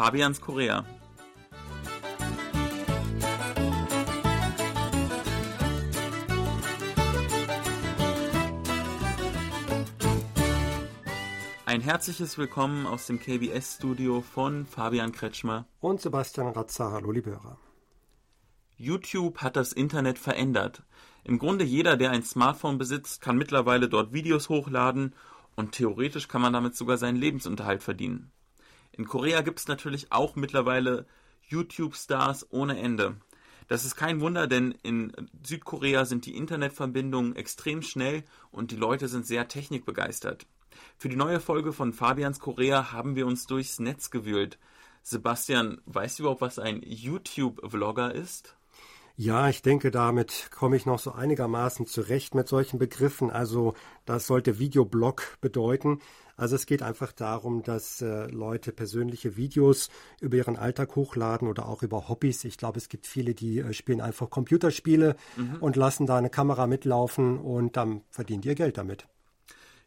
Fabians Korea. Ein herzliches Willkommen aus dem KBS-Studio von Fabian Kretschmer und Sebastian Ratzer. Hallo, liebe Hörer. YouTube hat das Internet verändert. Im Grunde jeder, der ein Smartphone besitzt, kann mittlerweile dort Videos hochladen und theoretisch kann man damit sogar seinen Lebensunterhalt verdienen. In Korea gibt es natürlich auch mittlerweile YouTube-Stars ohne Ende. Das ist kein Wunder, denn in Südkorea sind die Internetverbindungen extrem schnell und die Leute sind sehr technikbegeistert. Für die neue Folge von Fabians Korea haben wir uns durchs Netz gewühlt. Sebastian, weißt du überhaupt, was ein YouTube-Vlogger ist? Ja, ich denke, damit komme ich noch so einigermaßen zurecht mit solchen Begriffen. Also das sollte Videoblog bedeuten. Also es geht einfach darum, dass äh, Leute persönliche Videos über ihren Alltag hochladen oder auch über Hobbys. Ich glaube, es gibt viele, die äh, spielen einfach Computerspiele mhm. und lassen da eine Kamera mitlaufen und dann verdienen die ihr Geld damit.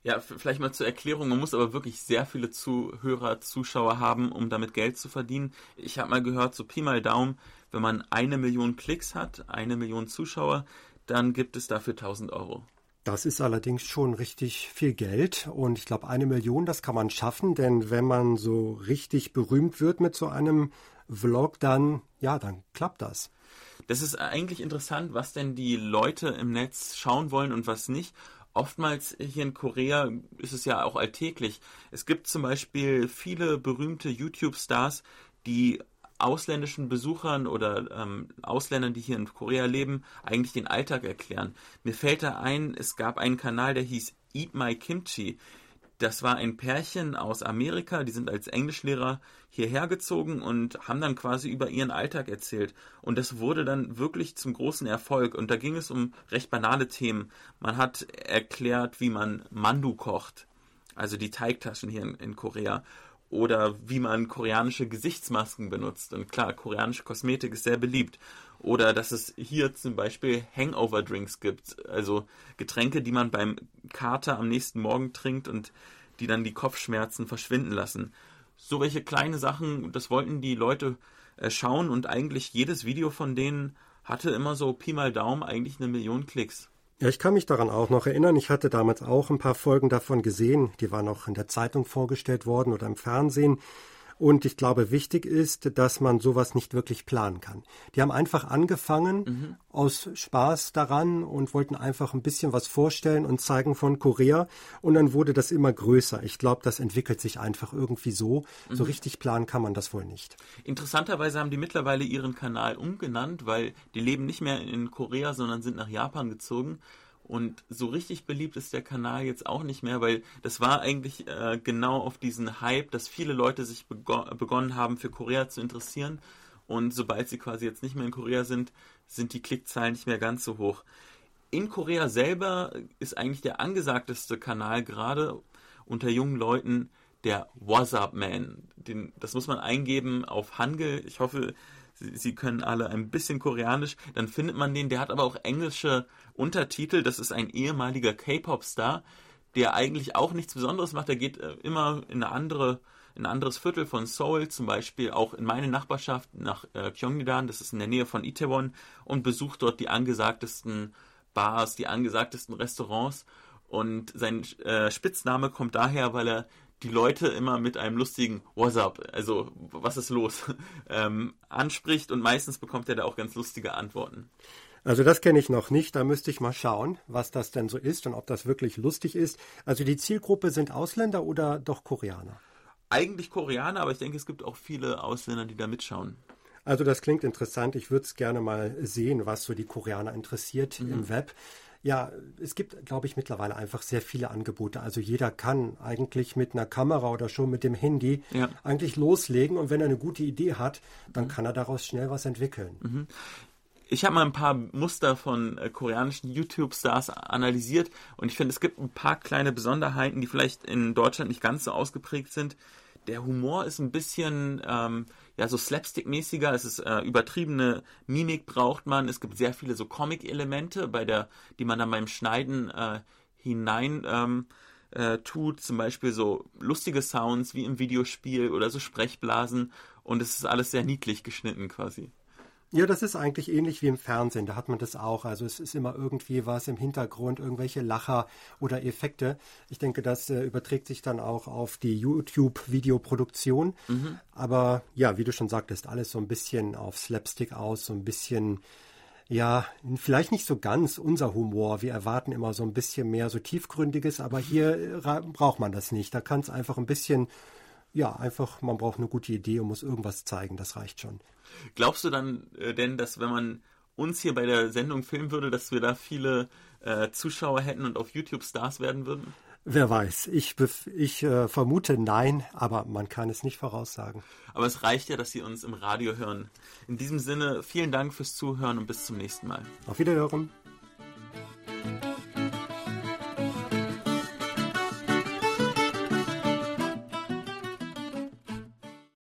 Ja, vielleicht mal zur Erklärung. Man muss aber wirklich sehr viele Zuhörer, Zuschauer haben, um damit Geld zu verdienen. Ich habe mal gehört, so Pi mal Daumen, wenn man eine Million Klicks hat, eine Million Zuschauer, dann gibt es dafür 1000 Euro. Das ist allerdings schon richtig viel Geld und ich glaube, eine Million, das kann man schaffen, denn wenn man so richtig berühmt wird mit so einem Vlog, dann, ja, dann klappt das. Das ist eigentlich interessant, was denn die Leute im Netz schauen wollen und was nicht oftmals hier in Korea ist es ja auch alltäglich. Es gibt zum Beispiel viele berühmte YouTube-Stars, die ausländischen Besuchern oder ähm, Ausländern, die hier in Korea leben, eigentlich den Alltag erklären. Mir fällt da ein, es gab einen Kanal, der hieß Eat My Kimchi. Das war ein Pärchen aus Amerika, die sind als Englischlehrer hierher gezogen und haben dann quasi über ihren Alltag erzählt. Und das wurde dann wirklich zum großen Erfolg. Und da ging es um recht banale Themen. Man hat erklärt, wie man Mandu kocht, also die Teigtaschen hier in, in Korea. Oder wie man koreanische Gesichtsmasken benutzt. Und klar, koreanische Kosmetik ist sehr beliebt. Oder dass es hier zum Beispiel Hangover-Drinks gibt, also Getränke, die man beim Kater am nächsten Morgen trinkt und die dann die Kopfschmerzen verschwinden lassen. So welche kleine Sachen, das wollten die Leute äh, schauen und eigentlich jedes Video von denen hatte immer so Pi mal Daumen eigentlich eine Million Klicks. Ja, ich kann mich daran auch noch erinnern. Ich hatte damals auch ein paar Folgen davon gesehen. Die waren auch in der Zeitung vorgestellt worden oder im Fernsehen. Und ich glaube, wichtig ist, dass man sowas nicht wirklich planen kann. Die haben einfach angefangen mhm. aus Spaß daran und wollten einfach ein bisschen was vorstellen und zeigen von Korea. Und dann wurde das immer größer. Ich glaube, das entwickelt sich einfach irgendwie so. Mhm. So richtig planen kann man das wohl nicht. Interessanterweise haben die mittlerweile ihren Kanal umgenannt, weil die leben nicht mehr in Korea, sondern sind nach Japan gezogen. Und so richtig beliebt ist der Kanal jetzt auch nicht mehr, weil das war eigentlich äh, genau auf diesen Hype, dass viele Leute sich bego begonnen haben, für Korea zu interessieren. Und sobald sie quasi jetzt nicht mehr in Korea sind, sind die Klickzahlen nicht mehr ganz so hoch. In Korea selber ist eigentlich der angesagteste Kanal gerade unter jungen Leuten der WhatsApp Man. Den, das muss man eingeben auf Hangul. Ich hoffe, Sie, können alle ein bisschen Koreanisch. Dann findet man den. Der hat aber auch englische Untertitel. Das ist ein ehemaliger K-Pop-Star, der eigentlich auch nichts Besonderes macht. Er geht äh, immer in eine andere in ein anderes Viertel von Seoul, zum Beispiel auch in meine Nachbarschaft nach äh, Gyeongnidan, das ist in der Nähe von Itaewon, und besucht dort die angesagtesten Bars, die angesagtesten Restaurants. Und sein äh, Spitzname kommt daher, weil er die Leute immer mit einem lustigen What's up, also was ist los, ähm, anspricht und meistens bekommt er da auch ganz lustige Antworten. Also das kenne ich noch nicht, da müsste ich mal schauen, was das denn so ist und ob das wirklich lustig ist. Also die Zielgruppe sind Ausländer oder doch Koreaner? Eigentlich Koreaner, aber ich denke, es gibt auch viele Ausländer, die da mitschauen. Also das klingt interessant. Ich würde es gerne mal sehen, was so die Koreaner interessiert mhm. im Web. Ja, es gibt, glaube ich, mittlerweile einfach sehr viele Angebote. Also jeder kann eigentlich mit einer Kamera oder schon mit dem Handy ja. eigentlich loslegen und wenn er eine gute Idee hat, dann mhm. kann er daraus schnell was entwickeln. Mhm. Ich habe mal ein paar Muster von äh, koreanischen YouTube-Stars analysiert und ich finde, es gibt ein paar kleine Besonderheiten, die vielleicht in Deutschland nicht ganz so ausgeprägt sind. Der Humor ist ein bisschen ähm, ja so slapstick-mäßiger. Es ist äh, übertriebene Mimik braucht man. Es gibt sehr viele so Comic-Elemente, bei der, die man dann beim Schneiden äh, hinein ähm, äh, tut. Zum Beispiel so lustige Sounds wie im Videospiel oder so Sprechblasen. und es ist alles sehr niedlich geschnitten quasi. Ja, das ist eigentlich ähnlich wie im Fernsehen. Da hat man das auch. Also es ist immer irgendwie was im Hintergrund, irgendwelche Lacher oder Effekte. Ich denke, das äh, überträgt sich dann auch auf die YouTube-Videoproduktion. Mhm. Aber ja, wie du schon sagtest, alles so ein bisschen auf Slapstick aus, so ein bisschen ja, vielleicht nicht so ganz unser Humor. Wir erwarten immer so ein bisschen mehr so tiefgründiges, aber hier äh, braucht man das nicht. Da kann es einfach ein bisschen, ja, einfach, man braucht eine gute Idee und muss irgendwas zeigen. Das reicht schon. Glaubst du dann äh, denn, dass wenn man uns hier bei der Sendung filmen würde, dass wir da viele äh, Zuschauer hätten und auf YouTube Stars werden würden? Wer weiß. Ich, ich äh, vermute nein, aber man kann es nicht voraussagen. Aber es reicht ja, dass Sie uns im Radio hören. In diesem Sinne, vielen Dank fürs Zuhören und bis zum nächsten Mal. Auf Wiederhören.